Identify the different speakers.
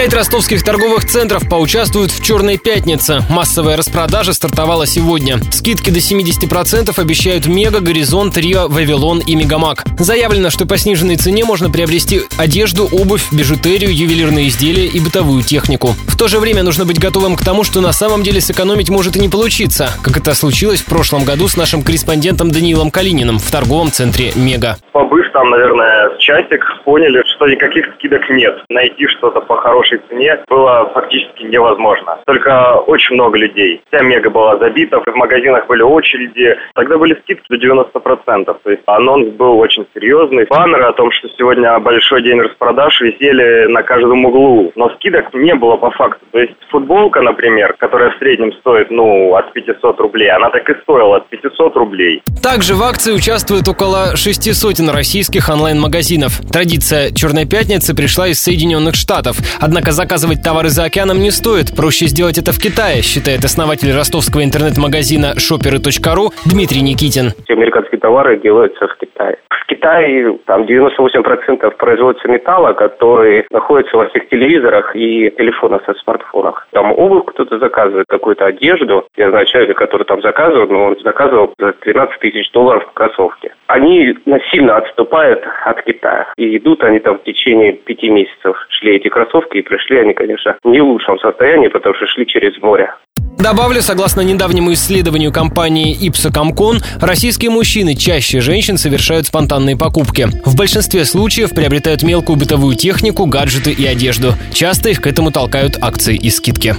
Speaker 1: Пять ростовских торговых центров поучаствуют в «Черной пятнице». Массовая распродажа стартовала сегодня. Скидки до 70% обещают Мега, Горизонт, Рио, Вавилон и Мегамак. Заявлено, что по сниженной цене можно приобрести одежду, обувь, бижутерию, ювелирные изделия и бытовую технику. В то же время нужно быть готовым к тому, что на самом деле сэкономить может и не получиться, как это случилось в прошлом году с нашим корреспондентом Даниилом Калининым в торговом центре «Мега».
Speaker 2: Побыв там, наверное, часик, поняли, что никаких скидок нет. Найти что-то по хорошей цене было фактически невозможно. Только очень много людей. Вся мега была забита, в магазинах были очереди. Тогда были скидки до 90%. То есть анонс был очень серьезный. Баннеры о том, что сегодня большой день распродаж, висели на каждом углу. Но скидок не было по факту. То есть футболка, например, которая в среднем стоит, ну, от 500 рублей, она так и стоила от 500 рублей.
Speaker 1: Также в акции участвует около шести сотен российских онлайн-магазинов. Традиция «Черной пятницы» пришла из Соединенных Штатов. Однако заказывать товары за океаном не стоит. Проще сделать это в Китае, считает основатель ростовского интернет-магазина shopper.ru Дмитрий Никитин.
Speaker 3: Американские товары делаются в Китае. В Китае там 98% производится металла, который находится во всех телевизорах и телефонах со смартфонах. Там обувь кто-то заказывает, какую-то одежду. Я знаю человека, который там заказывал, но он заказывал за 13 тысяч долларов кроссовки. Они сильно отступают от Китая. И идут они там в течение пяти месяцев. Шли эти кроссовки, и пришли они, конечно, не в лучшем состоянии, потому что шли через море.
Speaker 1: Добавлю, согласно недавнему исследованию компании Ipsocomcon, российские мужчины чаще женщин совершают спонтанные покупки. В большинстве случаев приобретают мелкую бытовую технику, гаджеты и одежду. Часто их к этому толкают акции и скидки.